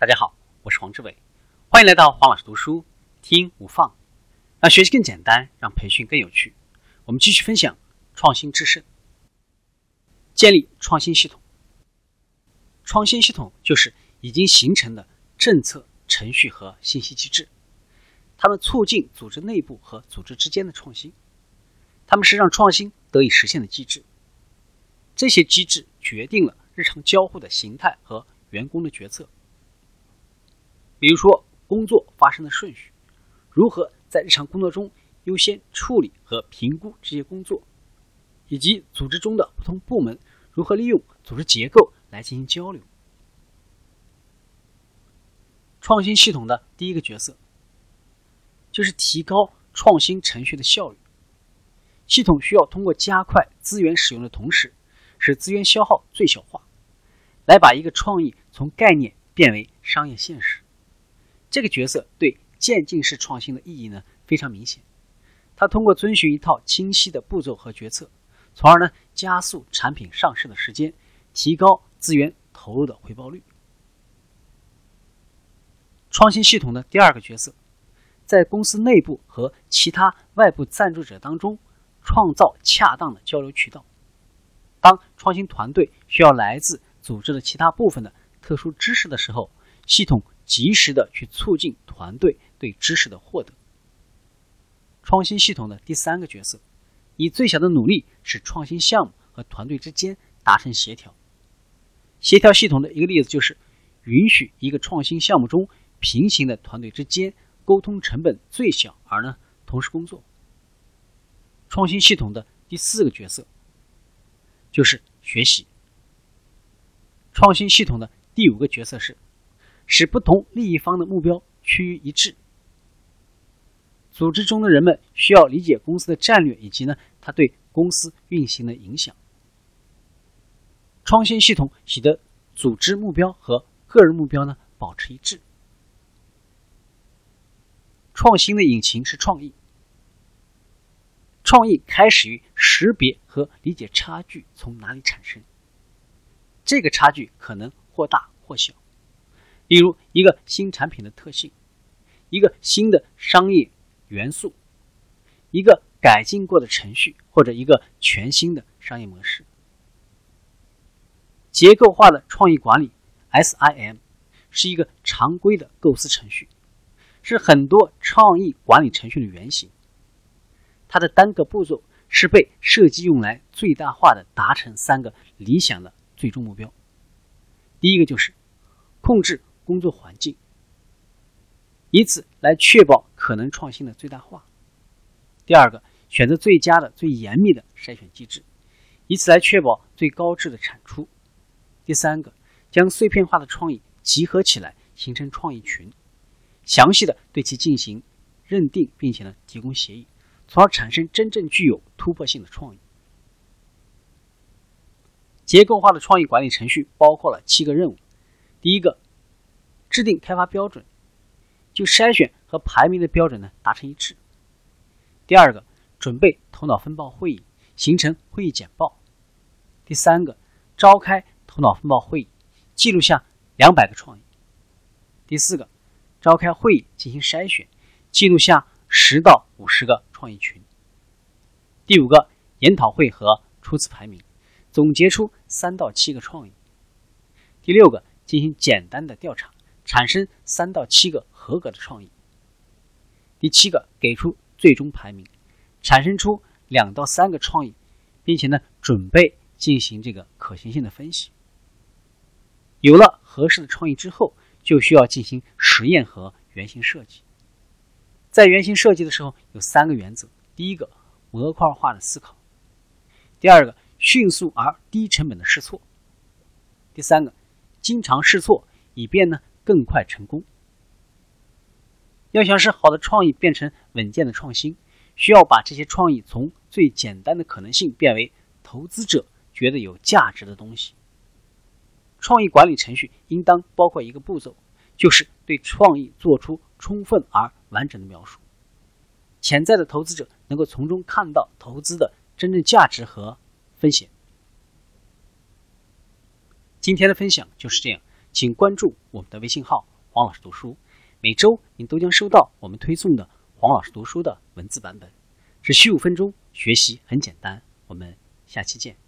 大家好，我是黄志伟，欢迎来到黄老师读书听无放，让学习更简单，让培训更有趣。我们继续分享创新制胜，建立创新系统。创新系统就是已经形成的政策、程序和信息机制，它们促进组织内部和组织之间的创新，它们是让创新得以实现的机制。这些机制决定了日常交互的形态和员工的决策。比如说，工作发生的顺序，如何在日常工作中优先处理和评估这些工作，以及组织中的不同部门如何利用组织结构来进行交流。创新系统的第一个角色，就是提高创新程序的效率。系统需要通过加快资源使用的同时，使资源消耗最小化，来把一个创意从概念变为商业现实。这个角色对渐进式创新的意义呢非常明显，它通过遵循一套清晰的步骤和决策，从而呢加速产品上市的时间，提高资源投入的回报率。创新系统的第二个角色，在公司内部和其他外部赞助者当中，创造恰当的交流渠道。当创新团队需要来自组织的其他部分的特殊知识的时候，系统。及时的去促进团队对知识的获得。创新系统的第三个角色，以最小的努力使创新项目和团队之间达成协调。协调系统的一个例子就是，允许一个创新项目中平行的团队之间沟通成本最小，而呢同时工作。创新系统的第四个角色，就是学习。创新系统的第五个角色是。使不同利益方的目标趋于一致。组织中的人们需要理解公司的战略以及呢，它对公司运行的影响。创新系统使得组织目标和个人目标呢保持一致。创新的引擎是创意。创意开始于识别和理解差距从哪里产生。这个差距可能或大或小。例如，一个新产品的特性，一个新的商业元素，一个改进过的程序，或者一个全新的商业模式。结构化的创意管理 （SIM） 是一个常规的构思程序，是很多创意管理程序的原型。它的单个步骤是被设计用来最大化的达成三个理想的最终目标。第一个就是控制。工作环境，以此来确保可能创新的最大化。第二个，选择最佳的、最严密的筛选机制，以此来确保最高质的产出。第三个，将碎片化的创意集合起来，形成创意群，详细的对其进行认定，并且呢提供协议，从而产生真正具有突破性的创意。结构化的创意管理程序包括了七个任务。第一个。制定开发标准，就筛选和排名的标准呢达成一致。第二个，准备头脑风暴会议，形成会议简报。第三个，召开头脑风暴会议，记录下两百个创意。第四个，召开会议进行筛选，记录下十到五十个创意群。第五个，研讨会和初次排名，总结出三到七个创意。第六个，进行简单的调查。产生三到七个合格的创意。第七个，给出最终排名，产生出两到三个创意，并且呢，准备进行这个可行性的分析。有了合适的创意之后，就需要进行实验和原型设计。在原型设计的时候，有三个原则：第一个，模块化的思考；第二个，迅速而低成本的试错；第三个，经常试错，以便呢。更快成功。要想使好的创意变成稳健的创新，需要把这些创意从最简单的可能性变为投资者觉得有价值的东西。创意管理程序应当包括一个步骤，就是对创意做出充分而完整的描述，潜在的投资者能够从中看到投资的真正价值和风险。今天的分享就是这样。请关注我们的微信号“黄老师读书”，每周您都将收到我们推送的黄老师读书的文字版本。只需五分钟，学习很简单。我们下期见。